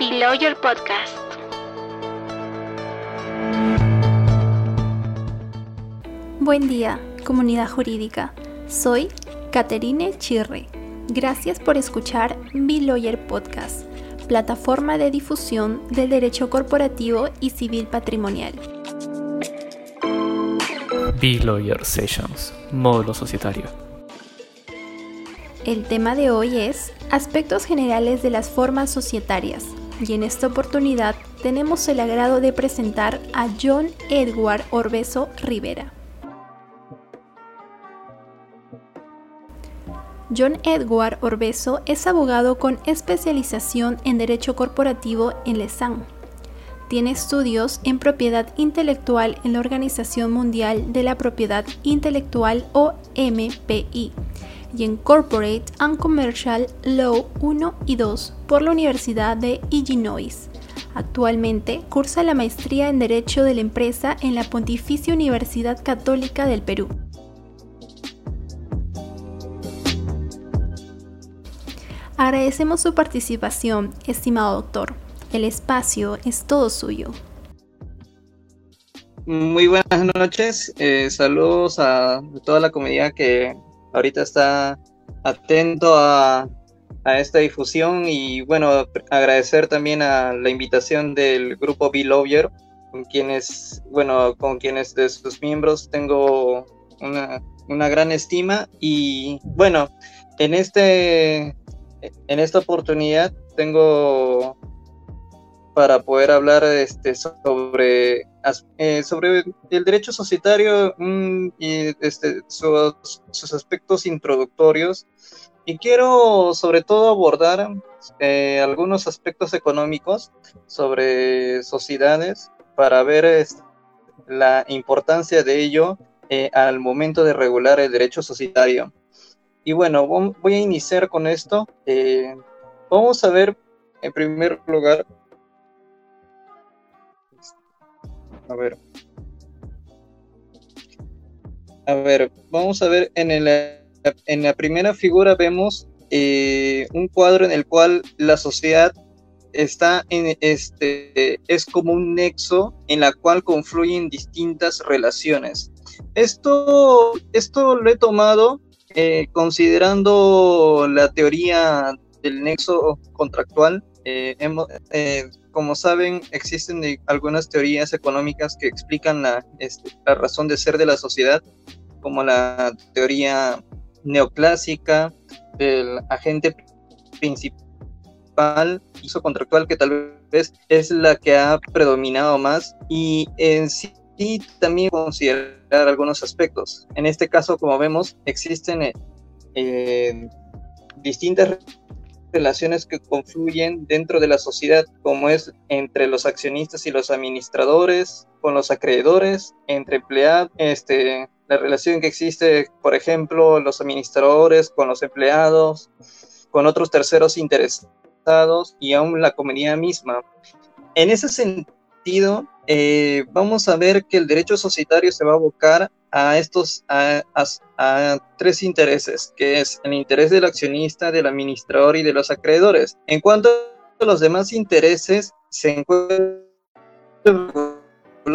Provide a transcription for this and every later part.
Below Your Podcast. Buen día, comunidad jurídica. Soy Caterine Chirre. Gracias por escuchar B-Lawyer Podcast, plataforma de difusión del derecho corporativo y civil patrimonial. B-Lawyer Sessions, módulo societario. El tema de hoy es aspectos generales de las formas societarias y en esta oportunidad tenemos el agrado de presentar a John Edward Orbeso Rivera. John Edward Orbeso es abogado con especialización en Derecho Corporativo en Lausanne. Tiene estudios en propiedad intelectual en la Organización Mundial de la Propiedad Intelectual o MPI y en Corporate and Commercial Law 1 y 2 por la Universidad de Illinois. Actualmente cursa la maestría en Derecho de la Empresa en la Pontificia Universidad Católica del Perú. Agradecemos su participación, estimado doctor. El espacio es todo suyo. Muy buenas noches, eh, saludos a toda la comunidad que ahorita está atento a, esta difusión y bueno, agradecer también a la invitación del grupo Belovier, con quienes, bueno, con quienes de sus miembros tengo una, una gran estima y bueno, en este en esta oportunidad tengo para poder hablar este, sobre, eh, sobre el derecho societario mm, y este, sus, aspectos introductorios. Y quiero sobre todo abordar eh, algunos aspectos económicos sobre sociedades para ver la importancia de ello eh, al momento de regular el derecho societario. Y bueno, voy a iniciar con esto. vamos a ver en primer lugar A ver. A ver, vamos a ver, en, el, en la primera figura vemos eh, un cuadro en el cual la sociedad está en este es como un nexo en la cual confluyen distintas relaciones. Esto, esto lo he tomado eh, considerando la teoría del nexo contractual. Eh, hemos, como saben, existen algunas teorías económicas que explican la, este, la razón de ser de la sociedad, como la teoría neoclásica del agente principal, uso contractual, que tal vez es la que ha predominado más, y en sí también considerar algunos aspectos. En este caso, como vemos, existen eh, distintas relaciones que confluyen dentro de la sociedad, como es entre los accionistas y los administradores, con los acreedores, entre empleados, este, la relación que existe, por ejemplo, los administradores con los empleados, con otros terceros interesados y aún la comunidad misma. En ese sentido, eh, vamos a ver que el derecho societario se va a abocar a estos a, tres intereses, que es el interés del accionista, del administrador y de los acreedores. En cuanto a los demás intereses, se encuentran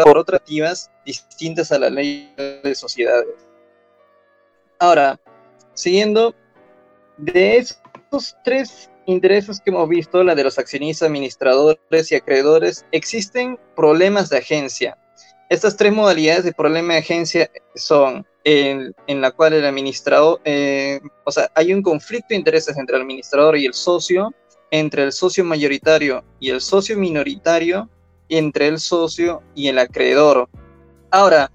por otras distintas a la ley de sociedades. Ahora, siguiendo, de estos tres intereses que hemos visto, la de los accionistas, administradores y acreedores, existen problemas de agencia. Estas tres modalidades de problema de agencia son en, la cual el administrador, eh, o sea, hay un conflicto de intereses entre el administrador y el socio, entre el socio mayoritario y el socio minoritario, entre el socio y el acreedor. Ahora,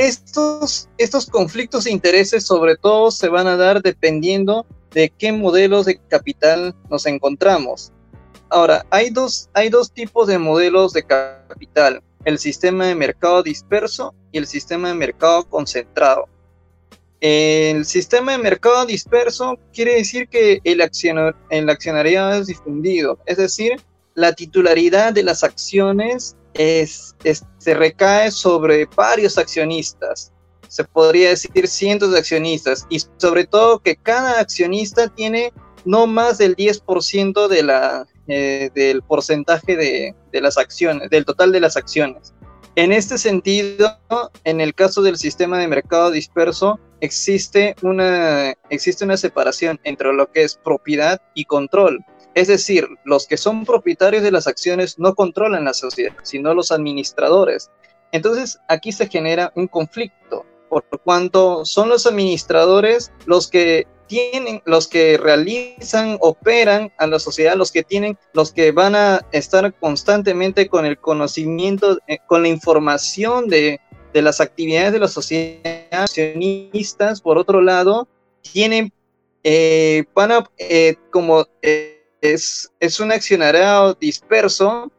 estos, estos conflictos de intereses sobre todo se van a dar dependiendo de qué modelos de capital nos encontramos. Ahora, hay dos, hay dos tipos de modelos de capital, el sistema de mercado disperso y el sistema de mercado concentrado. El sistema de mercado disperso quiere decir que el, accionariado es difundido, es decir, la titularidad de las acciones es, se recae sobre varios accionistas se podría decir cientos de accionistas y sobre todo que cada accionista tiene no más del 10% de la, eh, del porcentaje de, de las acciones, del total de las acciones. En este sentido, en el caso del sistema de mercado disperso, existe una, existe una separación entre lo que es propiedad y control. Es decir, los que son propietarios de las acciones no controlan la sociedad, sino los administradores. Entonces, aquí se genera un conflicto, por cuanto son los administradores los que tienen, los que realizan, operan a la sociedad, los que tienen, los que van a estar constantemente con el conocimiento, eh, con la información de, de las actividades de la sociedad, accionistas, por otro lado, tienen, eh, van a, eh, como es, es un accionariado disperso,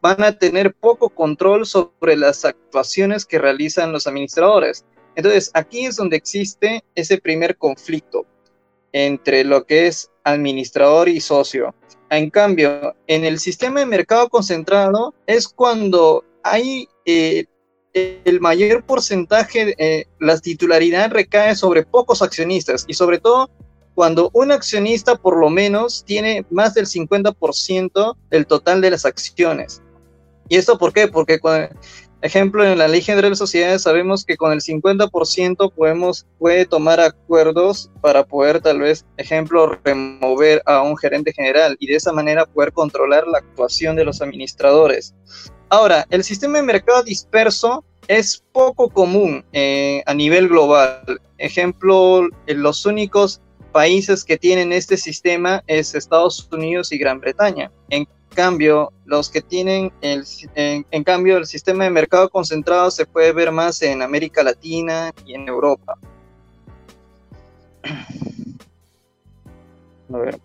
van a tener poco control sobre las actuaciones que realizan los administradores. Entonces, aquí es donde existe ese primer conflicto entre lo que es administrador y socio. En cambio, en el sistema de mercado concentrado es cuando hay eh, el mayor porcentaje, eh, la titularidad recae sobre pocos accionistas y sobre todo cuando un accionista por lo menos tiene más del 50% del total de las acciones. ¿Y esto por qué? Porque cuando, Ejemplo, en la Ley General de Sociedades sabemos que con el 50% podemos, puede tomar acuerdos para poder tal vez, ejemplo, remover a un gerente general y de esa manera poder controlar la actuación de los administradores. Ahora, el sistema de mercado disperso es poco común eh, a nivel global. Ejemplo, los únicos países que tienen este sistema es Estados Unidos y Gran Bretaña. En cambio, los que tienen el, en, cambio el sistema de mercado concentrado se puede ver más en América Latina y en Europa. A ver.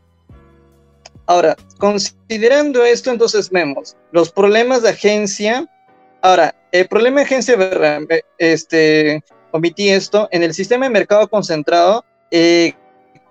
Ahora, considerando esto, entonces vemos los problemas de agencia. Ahora, el problema de agencia, este, omití esto, en el sistema de mercado concentrado, eh,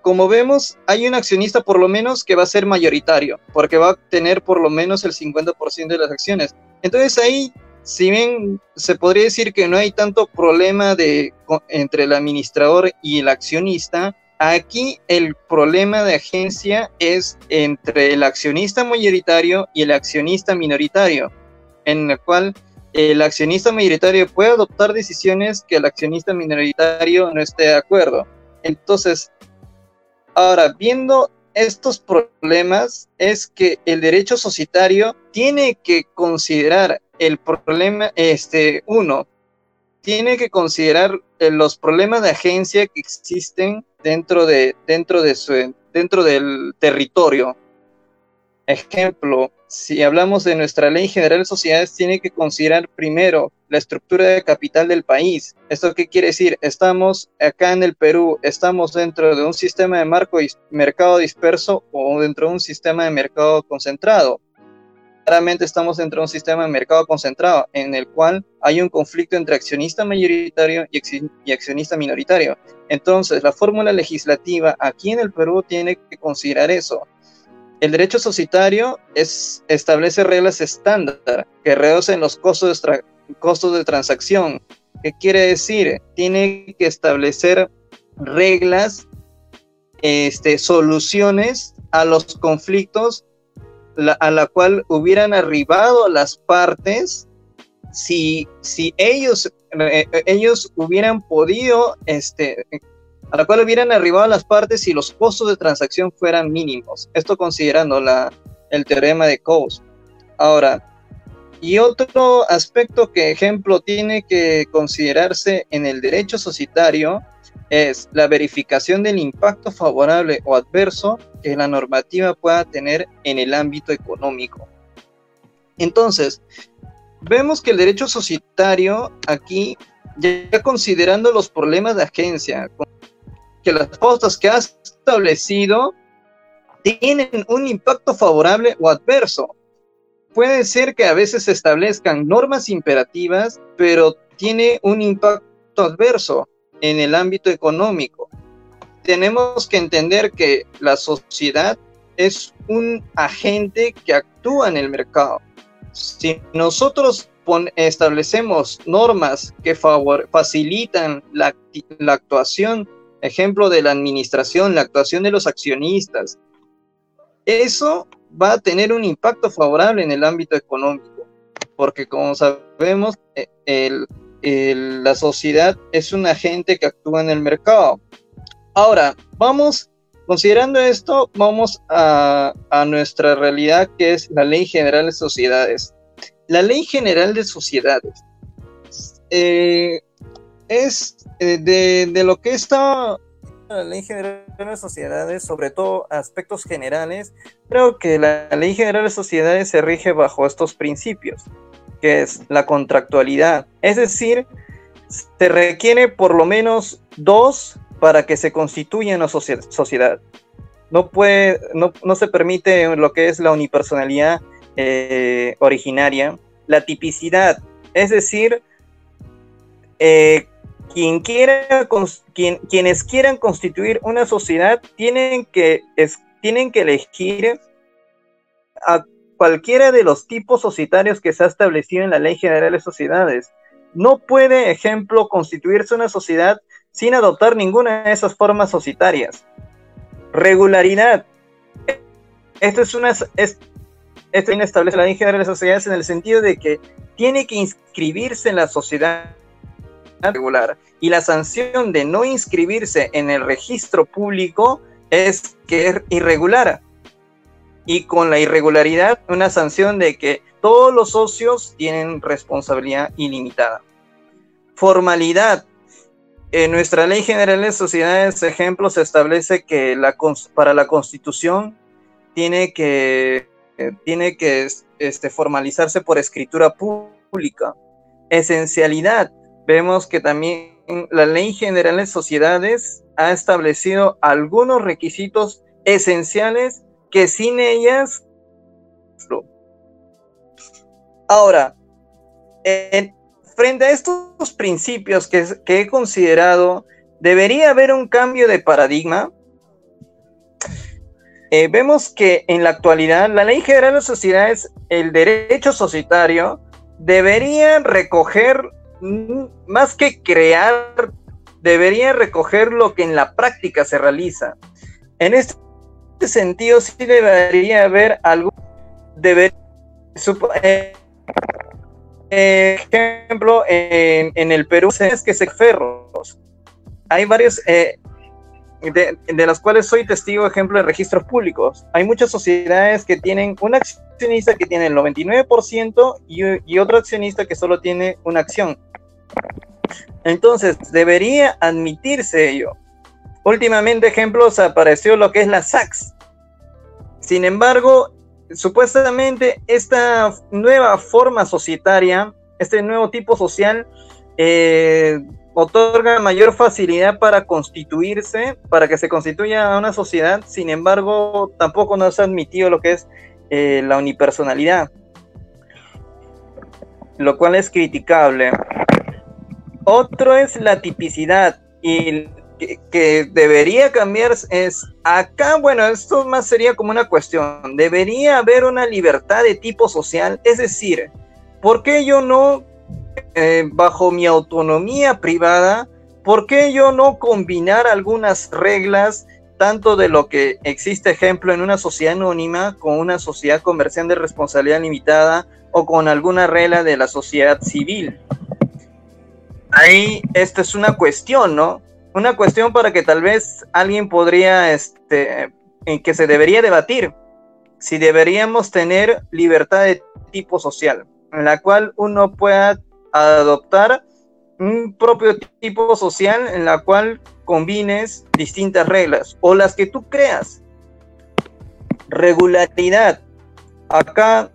como vemos, hay un accionista por lo menos que va a ser mayoritario, porque va a tener por lo menos el 50% de las acciones. Entonces ahí, si bien se podría decir que no hay tanto problema de, entre el administrador y el accionista, aquí el problema de agencia es entre el accionista mayoritario y el accionista minoritario, en el cual el accionista mayoritario puede adoptar decisiones que el accionista minoritario no esté de acuerdo. Entonces, Ahora, viendo estos problemas, es que el derecho societario tiene que considerar el problema, este, uno, tiene que considerar eh, los problemas de agencia que existen dentro de, dentro de su, dentro del territorio. Ejemplo, si hablamos de nuestra ley general de sociedades, tiene que considerar primero la estructura de capital del país. ¿Esto qué quiere decir? Estamos acá en el Perú, estamos dentro de un sistema de marco mercado disperso o dentro de un sistema de mercado concentrado. Claramente estamos dentro de un sistema de mercado concentrado en el cual hay un conflicto entre accionista mayoritario y accionista minoritario. Entonces, la fórmula legislativa aquí en el Perú tiene que considerar eso el derecho societario es, establece reglas estándar que reducen los costos costos de transacción. ¿Qué quiere decir? Tiene que establecer reglas, este, soluciones a los conflictos a la cual hubieran arribado las partes si, si ellos, eh, ellos hubieran podido este, a la cual hubieran arribado las partes si los costos de transacción fueran mínimos. Esto considerando la, el teorema de Coase. Ahora, y otro aspecto que ejemplo tiene que considerarse en el derecho societario es la verificación del impacto favorable o adverso que la normativa pueda tener en el ámbito económico. Entonces, vemos que el derecho societario aquí, ya considerando los problemas de agencia, que las pautas que has establecido tienen un impacto favorable o adverso. Puede ser que a veces se establezcan normas imperativas, pero tiene un impacto adverso en el ámbito económico. Tenemos que entender que la sociedad es un agente que actúa en el mercado. Si nosotros establecemos normas que facilitan la, la actuación ejemplo de la administración, la actuación de los accionistas, eso va a tener un impacto favorable en el ámbito económico, porque como sabemos, eh, la sociedad es un agente que actúa en el mercado. Ahora, vamos, considerando esto, vamos a, nuestra realidad que es la Ley General de Sociedades. La Ley General de Sociedades eh, es eh, de, de, lo que está la Ley General de Sociedades, sobre todo aspectos generales, creo que la Ley General de Sociedades se rige bajo estos principios, que es la contractualidad. Es decir, se requiere por lo menos dos para que se constituya una sociedad. No, puede, no, se permite lo que es la unipersonalidad eh, originaria, la tipicidad, es decir, eh, quienes quieran constituir una sociedad tienen que, tienen que elegir a cualquiera de los tipos societarios que se ha establecido en la Ley General de Sociedades. No puede, ejemplo, constituirse una sociedad sin adoptar ninguna de esas formas societarias. Regularidad. Esto es una. Es, esto establece la Ley General de Sociedades en el sentido de que tiene que inscribirse en la sociedad regular y la sanción de no inscribirse en el registro público es que es irregular. Y con la irregularidad, una sanción de que todos los socios tienen responsabilidad ilimitada. Formalidad. En nuestra Ley General de Sociedades, ejemplo, se establece que la, para la Constitución tiene que, eh, tiene que este, formalizarse por escritura pública. Esencialidad vemos que también la Ley General de Sociedades ha establecido algunos requisitos esenciales que sin ellas... Ahora, frente a estos principios que, he considerado, debería haber un cambio de paradigma. Eh, vemos que en la actualidad la Ley General de Sociedades, el derecho societario, debería recoger más que crear, debería recoger lo que en la práctica se realiza. En este sentido, sí debería haber algún, deber, eh, ejemplo, en, el Perú es que se ferros. Hay varios, eh, de, de, las cuales soy testigo, ejemplo, de registros públicos. Hay muchas sociedades que tienen un accionista que tiene el 99% y, y otro accionista que solo tiene una acción. Entonces, debería admitirse ello. Últimamente, ejemplos, apareció lo que es la SACS. Sin embargo, supuestamente esta nueva forma societaria, este nuevo tipo social, eh, otorga mayor facilidad para constituirse, para que se constituya una sociedad. Sin embargo, tampoco nos ha admitido lo que es eh, la unipersonalidad, lo cual es criticable. Otro es la tipicidad y que, debería cambiar es acá, bueno, esto más sería como una cuestión, debería haber una libertad de tipo social, es decir, ¿por qué yo no, eh, bajo mi autonomía privada, por qué yo no combinar algunas reglas tanto de lo que existe ejemplo en una sociedad anónima con una sociedad comercial de responsabilidad limitada o con alguna regla de la sociedad civil? Ahí esta es una cuestión, ¿no? Una cuestión para que tal vez alguien podría, este, en que se debería debatir, si deberíamos tener libertad de tipo social, en la cual uno pueda adoptar un propio tipo social en la cual combines distintas reglas o las que tú creas. Regularidad. Acá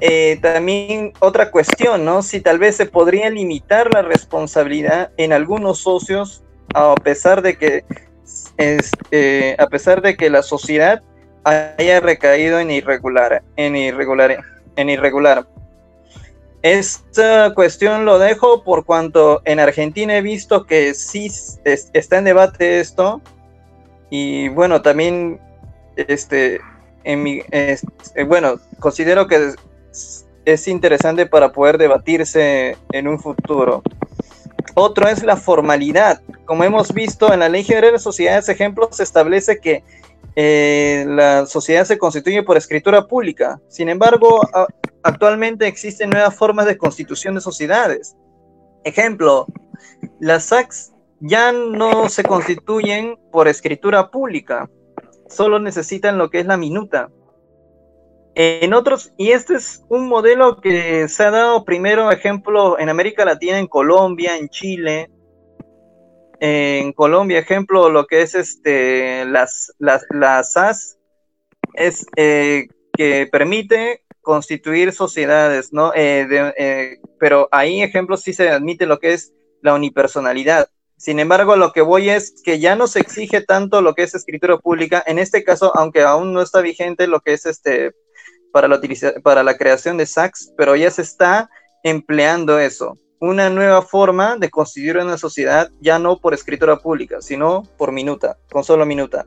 eh, también otra cuestión, ¿no? Si tal vez se podría limitar la responsabilidad en algunos socios a pesar de que este, a pesar de que la sociedad haya recaído en irregular, en irregular, en irregular. Esta cuestión lo dejo por cuanto en Argentina he visto que sí está en debate esto y bueno también este en mi, bueno considero que es interesante para poder debatirse en un futuro. Otro es la formalidad. Como hemos visto en la Ley General de Sociedades, ejemplos, se establece que eh, la sociedad se constituye por escritura pública. Sin embargo, actualmente existen nuevas formas de constitución de sociedades. Ejemplo, las SACs ya no se constituyen por escritura pública, solo necesitan lo que es la minuta. En otros, y este es un modelo que se ha dado primero, ejemplo, en América Latina, en Colombia, en Chile. En Colombia, ejemplo, lo que es este, las, las, SAS, es eh, que permite constituir sociedades, ¿no? Eh, eh, pero ahí, ejemplo, sí se admite lo que es la unipersonalidad. Sin embargo, lo que voy es que ya no se exige tanto lo que es escritura pública. En este caso, aunque aún no está vigente lo que es este para la, para la creación de SACs, pero ya se está empleando eso. Una nueva forma de constituir una sociedad ya no por escritura pública, sino por minuta, con solo minuta.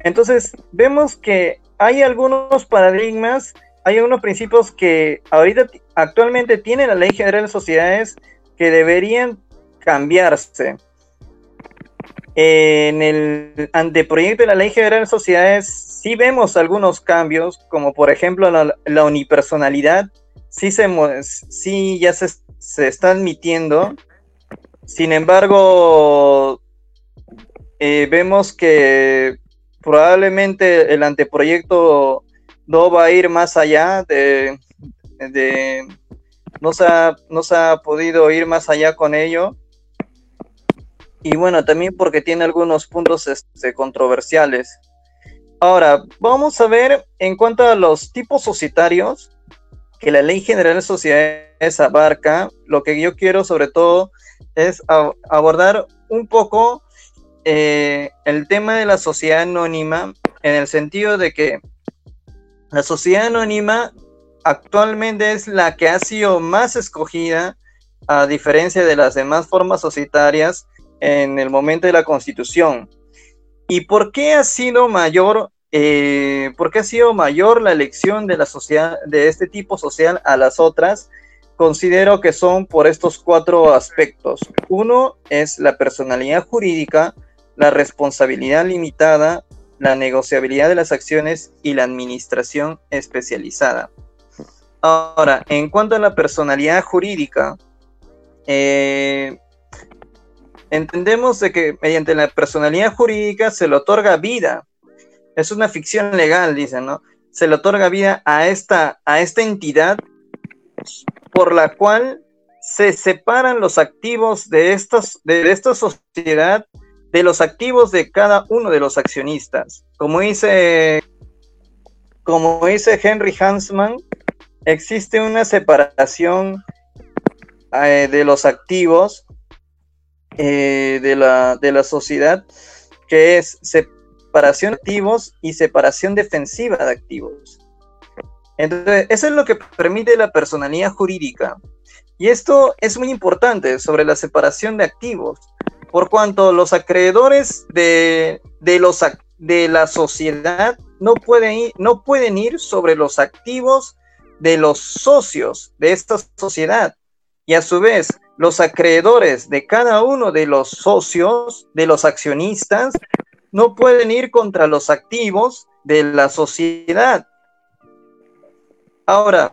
Entonces, vemos que hay algunos paradigmas, hay algunos principios que ahorita actualmente tiene la Ley General de Sociedades que deberían cambiarse. En el anteproyecto de la Ley General de Sociedades sí vemos algunos cambios, como por ejemplo la, unipersonalidad, sí, se, sí ya se, se, está admitiendo. Sin embargo, eh, vemos que probablemente el anteproyecto no va a ir más allá de, de no, se no se ha podido ir más allá con ello y bueno, también porque tiene algunos puntos este, controversiales. Ahora, vamos a ver en cuanto a los tipos societarios que la Ley General de Sociedades abarca, lo que yo quiero sobre todo es abordar un poco eh, el tema de la sociedad anónima en el sentido de que la sociedad anónima actualmente es la que ha sido más escogida a diferencia de las demás formas societarias en el momento de la constitución. ¿Y por qué ha sido mayor, eh, por qué ha sido mayor la elección de la sociedad, de este tipo social a las otras? Considero que son por estos cuatro aspectos. Uno es la personalidad jurídica, la responsabilidad limitada, la negociabilidad de las acciones y la administración especializada. Ahora, en cuanto a la personalidad jurídica, eh, entendemos de que mediante la personalidad jurídica se le otorga vida. Es una ficción legal, dicen, ¿no? Se le otorga vida a esta, a esta entidad por la cual se separan los activos de, estos, de esta sociedad de los activos de cada uno de los accionistas. Como dice, como dice Henry Hansman, existe una separación eh, de los activos eh, de, la, de la sociedad, que es separación de activos y separación defensiva de activos. Entonces, eso es lo que permite la personalidad jurídica. Y esto es muy importante sobre la separación de activos, por cuanto los acreedores de, de, los, de la sociedad no pueden, ir, no pueden ir sobre los activos de los socios de esta sociedad. Y a su vez, los acreedores de cada uno de los socios, de los accionistas, no pueden ir contra los activos de la sociedad. Ahora,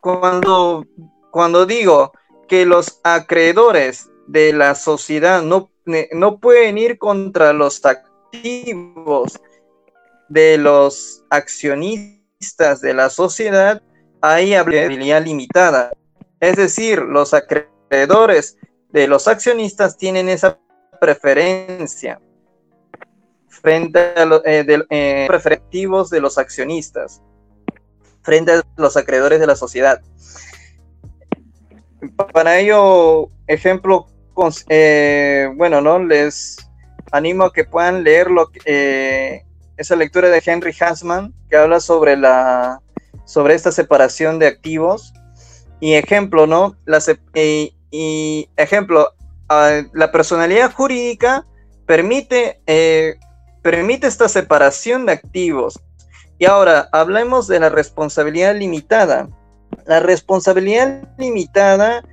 cuando, cuando digo que los acreedores de la sociedad no, no pueden ir contra los activos de los accionistas de la sociedad, hay habilidad limitada. Es decir, los acreedores de los accionistas tienen esa preferencia frente a los eh, eh, de los accionistas, frente a los acreedores de la sociedad. Para ello, ejemplo, eh, bueno, ¿no? Les animo a que puedan leer lo esa lectura de Henry Hansman que habla sobre la sobre esta separación de activos y ejemplo, ¿no? La, y, ejemplo, la personalidad jurídica permite, eh, permite esta separación de activos. Y ahora, hablemos de la responsabilidad limitada. La responsabilidad limitada,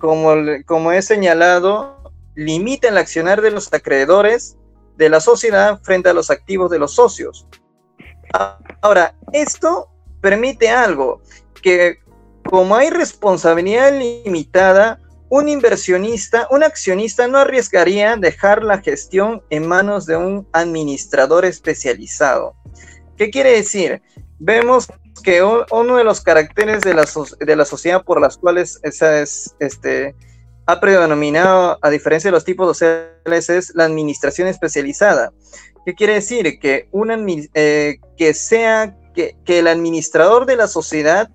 como, como he señalado, limita el accionar de los acreedores de la sociedad frente a los activos de los socios. Ahora, esto permite algo, que como hay responsabilidad limitada, un inversionista, un accionista no arriesgaría dejar la gestión en manos de un administrador especializado. ¿Qué quiere decir? Vemos que uno de los caracteres de la, de la sociedad por las cuales esa es, este, ha predominado, a diferencia de los tipos sociales, es la administración especializada. ¿Qué quiere decir? Que, eh, que sea que, que, el administrador de la sociedad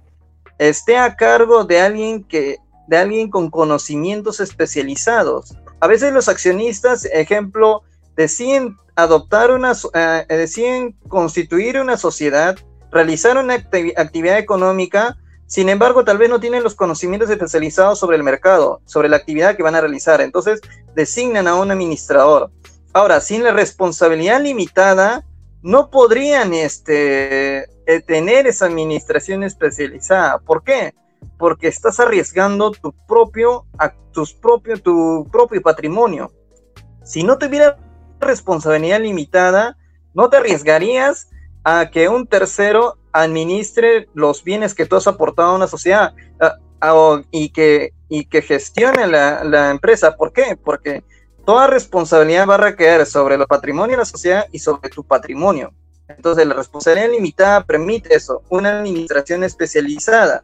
esté a cargo de alguien que de alguien con conocimientos especializados. A veces los accionistas, ejemplo, deciden adoptar una, eh, deciden constituir una sociedad, realizar una actividad económica, sin embargo, tal vez no tienen los conocimientos especializados sobre el mercado, sobre la actividad que van a realizar. Entonces, designan a un administrador. Ahora, sin la responsabilidad limitada, no podrían este, tener esa administración especializada. ¿Por qué? Porque estás arriesgando tu propio, tus propio, tu propio patrimonio. Si no tuviera responsabilidad limitada, no te arriesgarías a que un tercero administre los bienes que tú has aportado a una sociedad y, que, y que gestione la, la, empresa. ¿Por qué? Porque toda responsabilidad va a recaer sobre el patrimonio de la sociedad y sobre tu patrimonio. Entonces, la responsabilidad limitada permite eso, una administración especializada.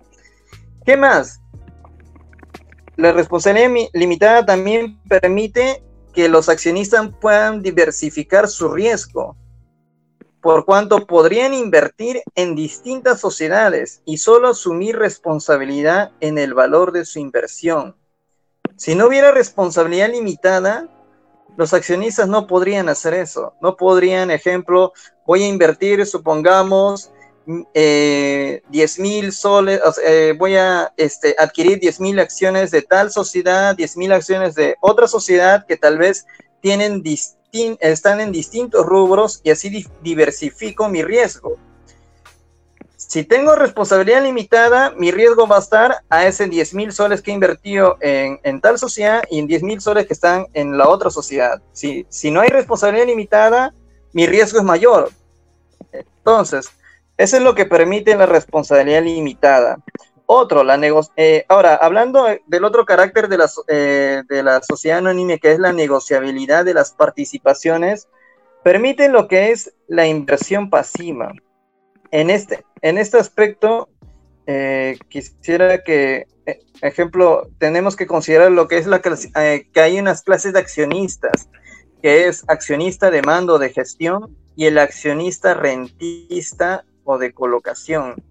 ¿Qué más? La responsabilidad limitada también permite que los accionistas puedan diversificar su riesgo, por cuanto podrían invertir en distintas sociedades y solo asumir responsabilidad en el valor de su inversión. Si no hubiera responsabilidad limitada, los accionistas no podrían hacer eso. No podrían, ejemplo, voy a invertir, supongamos, eh, 10 mil soles, eh, voy a este, adquirir 10 mil acciones de tal sociedad, 10 mil acciones de otra sociedad que tal vez tienen están en distintos rubros y así diversifico mi riesgo. Si tengo responsabilidad limitada, mi riesgo va a estar a ese 10 mil soles que he invertido en, tal sociedad y en 10 mil soles que están en la otra sociedad. Si, si no hay responsabilidad limitada, mi riesgo es mayor. Entonces, eso es lo que permite la responsabilidad limitada. Otro, la eh, ahora, hablando del otro carácter de la, eh, de la sociedad anónima, que es la negociabilidad de las participaciones, permite lo que es la inversión pasiva. En este, en este aspecto, eh, quisiera que, ejemplo, tenemos que considerar lo que es la que hay unas clases de accionistas, que es accionista de mando de gestión y el accionista rentista o de colocación.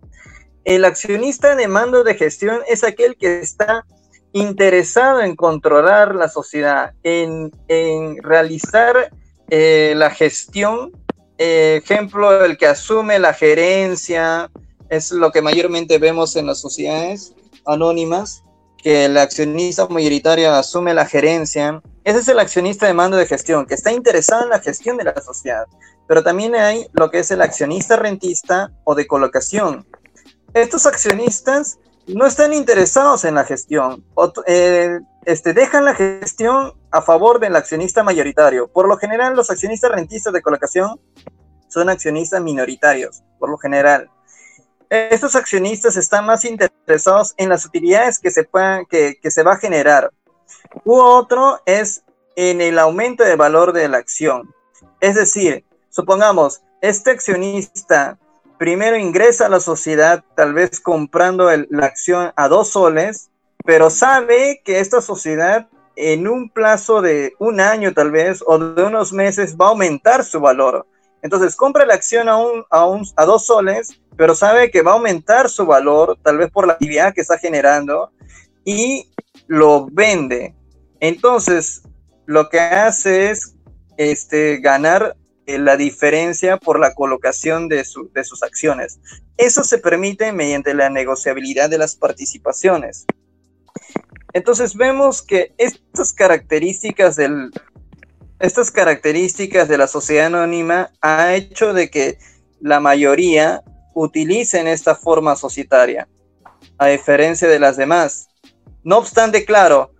El accionista de mando de gestión es aquel que está interesado en controlar la sociedad, en, realizar eh, la gestión. Ejemplo, el que asume la gerencia, es lo que mayormente vemos en las sociedades anónimas, que el accionista mayoritario asume la gerencia. Ese es el accionista de mando de gestión, que está interesado en la gestión de la sociedad. Pero también hay lo que es el accionista rentista o de colocación, estos accionistas no están interesados en la gestión, eh, este, dejan la gestión a favor del accionista mayoritario. Por lo general, los accionistas rentistas de colocación son accionistas minoritarios, por lo general. Estos accionistas están más interesados en las utilidades que se, puedan, que, que se va a generar. U otro es en el aumento de valor de la acción. Es decir, supongamos, este accionista primero ingresa a la sociedad, tal vez comprando la acción a dos soles, pero sabe que esta sociedad en un plazo de un año tal vez o de unos meses va a aumentar su valor. Entonces compra la acción a, a dos soles, pero sabe que va a aumentar su valor, tal vez por la actividad que está generando, y lo vende. Entonces, lo que hace es este, ganar eh, la diferencia por la colocación de, sus acciones. Eso se permite mediante la negociabilidad de las participaciones. Entonces vemos que estas características del, estas características de la sociedad anónima ha hecho de que la mayoría utilicen esta forma societaria, a diferencia de las demás. No obstante, claro,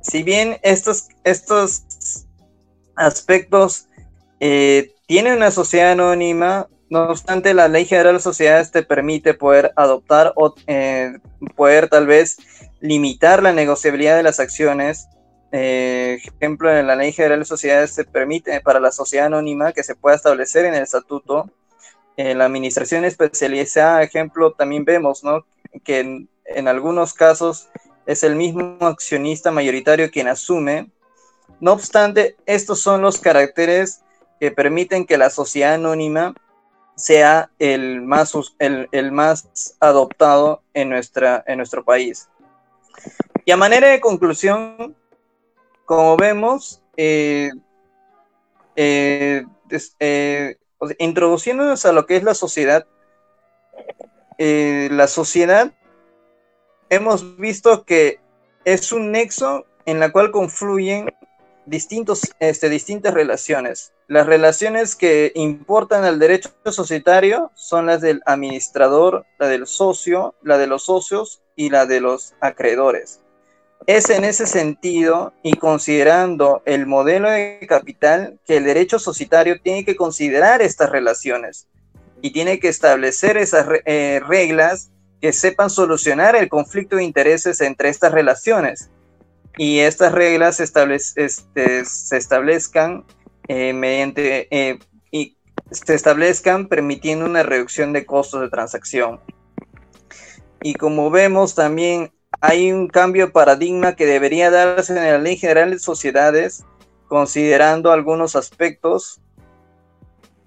si bien estos, estos aspectos eh, tiene una sociedad anónima, no obstante la Ley General de Sociedades te permite poder adoptar o eh, poder tal vez limitar la negociabilidad de las acciones. Eh, ejemplo, en la Ley General de Sociedades se permite para la sociedad anónima que se pueda establecer en el estatuto. En la administración especializada, ejemplo, también vemos ¿no? que en, en algunos casos es el mismo accionista mayoritario quien asume. No obstante, estos son los caracteres que permiten que la sociedad anónima sea el más, el, el más adoptado en, nuestra, en nuestro país. Y a manera de conclusión, como vemos, eh, eh, eh, introduciéndonos a lo que es la sociedad, la sociedad hemos visto que es un nexo en la cual confluyen distintos, este, distintas relaciones. Las relaciones que importan al derecho societario son las del administrador, la del socio, la de los socios y la de los acreedores. Es en ese sentido y considerando el modelo de capital que el derecho societario tiene que considerar estas relaciones y tiene que establecer esas eh, reglas que sepan solucionar el conflicto de intereses entre estas relaciones y estas reglas se, este, se establezcan eh, mediante eh, y se establezcan permitiendo una reducción de costos de transacción. Y como vemos también hay un cambio de paradigma que debería darse en la Ley General de Sociedades, considerando algunos aspectos,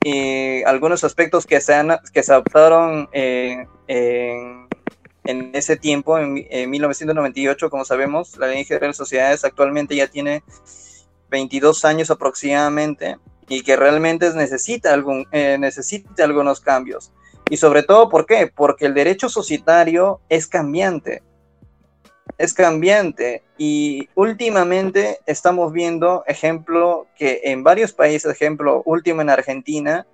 y algunos aspectos que se, han, que se adoptaron en en ese tiempo, en, 1998, como sabemos, la Ley General de Sociedades actualmente ya tiene 22 años aproximadamente y que realmente necesita, algún, eh, necesita algunos cambios. Y sobre todo, ¿por qué? Porque el derecho societario es cambiante. Es cambiante. Y últimamente estamos viendo, ejemplo, que en varios países, ejemplo, último en Argentina,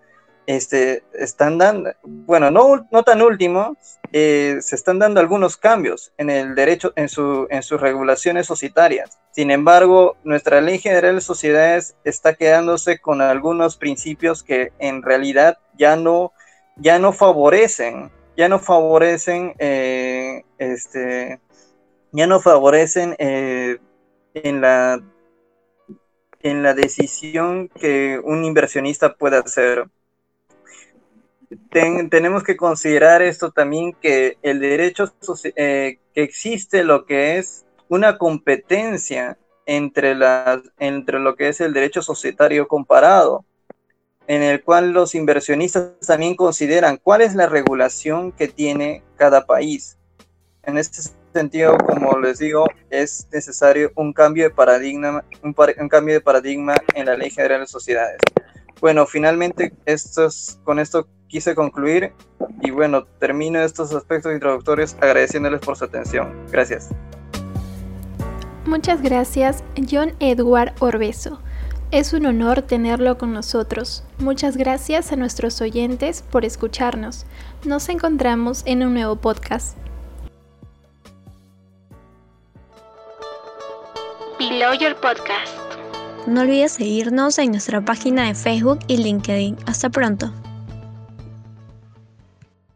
este, están dando, bueno, no, no tan último, eh, se están dando algunos cambios en el derecho, en, su, en sus regulaciones societarias. Sin embargo, nuestra ley general de sociedades está quedándose con algunos principios que en realidad ya no, ya no favorecen, ya no favorecen, eh, este, ya no favorecen eh, en la en la decisión que un inversionista pueda hacer tenemos que considerar esto también que el derecho eh, que existe lo que es una competencia entre, las, entre lo que es el derecho societario comparado, en el cual los inversionistas también consideran cuál es la regulación que tiene cada país. En este sentido, como les digo, es necesario un cambio de paradigma, un, un cambio de paradigma en la Ley General de Sociedades. Bueno, finalmente, estos, con esto quise concluir y bueno, termino estos aspectos introductorios agradeciéndoles por su atención. Gracias. Muchas gracias, John Edward Orbeso. Es un honor tenerlo con nosotros. Muchas gracias a nuestros oyentes por escucharnos. Nos encontramos en un nuevo podcast. Your Podcast. No olvides seguirnos en nuestra página de Facebook y LinkedIn. Hasta pronto.